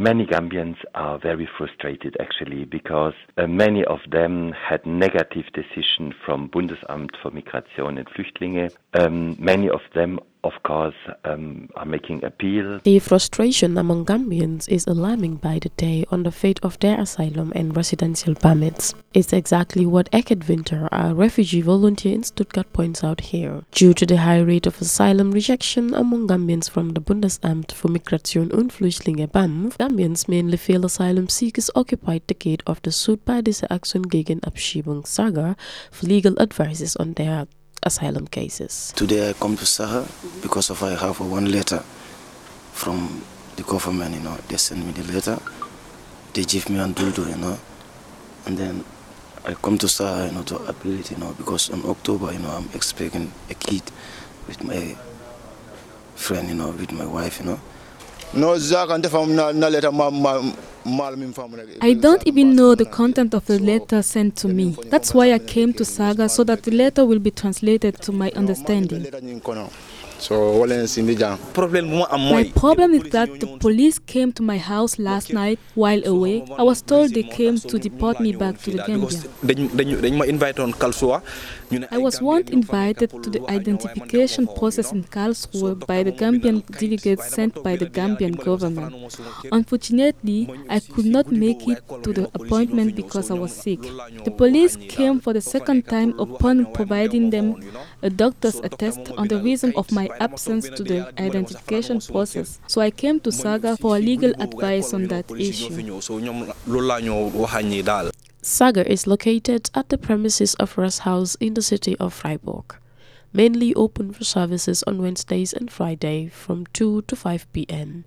Many Gambians are very frustrated actually because uh, many of them had negative decision from Bundesamt für Migration und Flüchtlinge. Um, many of them of course, um, are making appeal. The frustration among Gambians is alarming by the day on the fate of their asylum and residential permits. It's exactly what Eket Winter, a refugee volunteer in Stuttgart, points out here. Due to the high rate of asylum rejection among Gambians from the Bundesamt für Migration und Flüchtlinge BAMF, Gambians, mainly failed asylum seekers, occupied the gate of the Südbadische Aktion gegen Abschiebung Saga for legal advices on their asylum cases. Today I come to Saga because of I have one letter from the government, you know. They send me the letter, they give me a doodle, you know, and then I come to Saga, you know, to appeal it, you know, because in October, you know, I'm expecting a kid with my friend, you know, with my wife, you know. No, I don't even know the content of the letter sent to me. That's why I came to Saga so that the letter will be translated to my understanding. So My problem is that the police came to my house last night while away. I was told they came to deport me back to the Gambia. I was once invited to the identification process in Karlsruhe by the Gambian delegates sent by the Gambian government. Unfortunately, I could not make it to the appointment because I was sick. The police came for the second time upon providing them a doctor's attest on the reason of my absence to the identification process. So I came to Saga for legal advice on that issue. Saga is located at the premises of Rasthaus in the city of Freiburg, mainly open for services on Wednesdays and Friday from 2 to 5 p.m.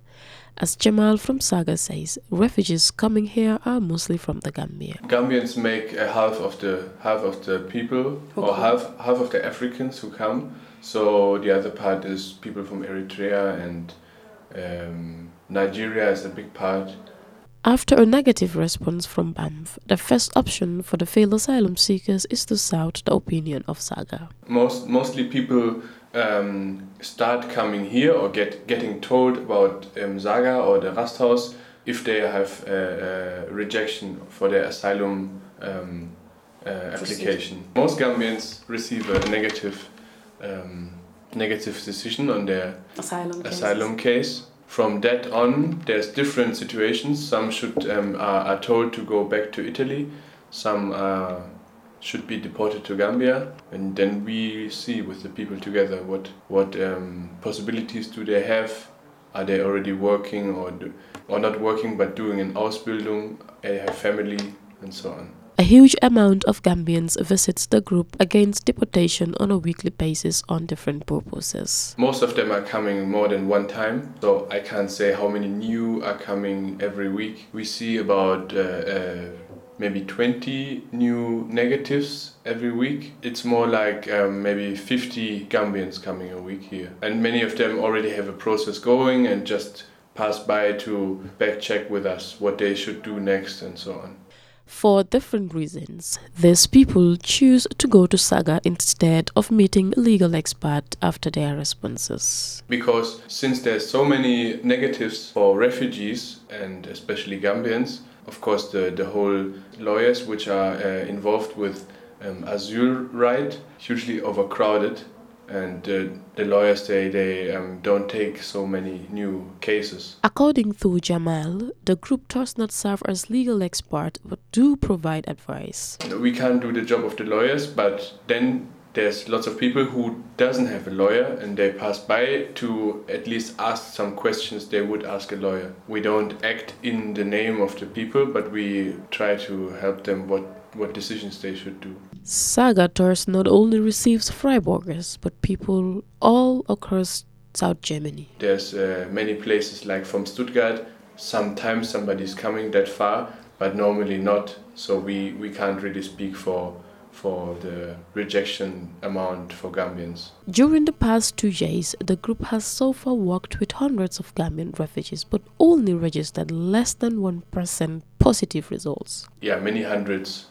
As Jamal from Saga says, refugees coming here are mostly from the Gambia. Gambians make a half of the half of the people or half half of the Africans who come. So the other part is people from Eritrea and um, Nigeria is a big part. After a negative response from BAMF, the first option for the failed asylum seekers is to south the opinion of Saga. Most mostly people um, start coming here or get getting told about um, Saga or the Rasthaus if they have a, a rejection for their asylum um, uh, application. Most Gambians receive a negative um, negative decision on their Asylum asylum case. From that on, there's different situations. Some should um, are, are told to go back to Italy. Some uh, should be deported to Gambia, and then we see with the people together what what um, possibilities do they have. Are they already working or do, or not working but doing an Ausbildung? They have family and so on. A huge amount of Gambians visits the group against deportation on a weekly basis on different purposes. Most of them are coming more than one time, so I can't say how many new are coming every week. We see about uh, uh, maybe 20 new negatives every week. It's more like um, maybe 50 Gambians coming a week here, and many of them already have a process going and just pass by to back check with us what they should do next and so on. For different reasons, these people choose to go to Saga instead of meeting a legal expert after their responses. Because since there's so many negatives for refugees and especially Gambians, of course the, the whole lawyers which are uh, involved with um, asylum right hugely overcrowded and uh, the lawyers they, they um, don't take so many new cases. According to Jamal, the group does not serve as legal expert but do provide advice. We can't do the job of the lawyers, but then there's lots of people who doesn't have a lawyer and they pass by to at least ask some questions they would ask a lawyer. We don't act in the name of the people, but we try to help them what what decisions they should do. Saga Tours not only receives Freiburgers but people all across South Germany. There's uh, many places like from Stuttgart. Sometimes somebody's coming that far, but normally not. So we, we can't really speak for for the rejection amount for Gambians. During the past two years, the group has so far worked with hundreds of Gambian refugees but only registered less than 1% positive results. Yeah, many hundreds.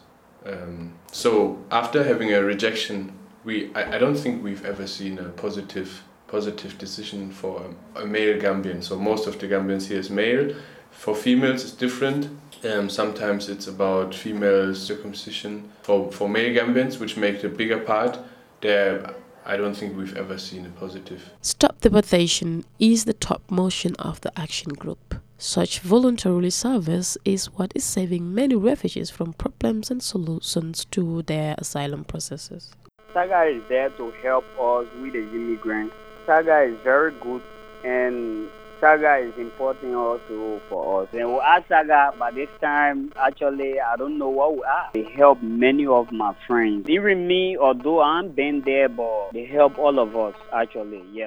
Um, so after having a rejection, we I, I don't think we've ever seen a positive positive decision for a, a male Gambian. So most of the Gambians here is male, For females, it's different. Um, sometimes it's about female circumcision. For, for male Gambians, which make the bigger part, there I don't think we've ever seen a positive. Stop the Deportation is the top motion of the action group. Such voluntary service is what is saving many refugees from problems and solutions to their asylum processes. Saga is there to help us with the immigrants. Saga is very good and Saga is important also for us. And we Saga, but this time, actually, I don't know what we are. They help many of my friends. Even me, although I'm been there, but they help all of us, actually, yeah.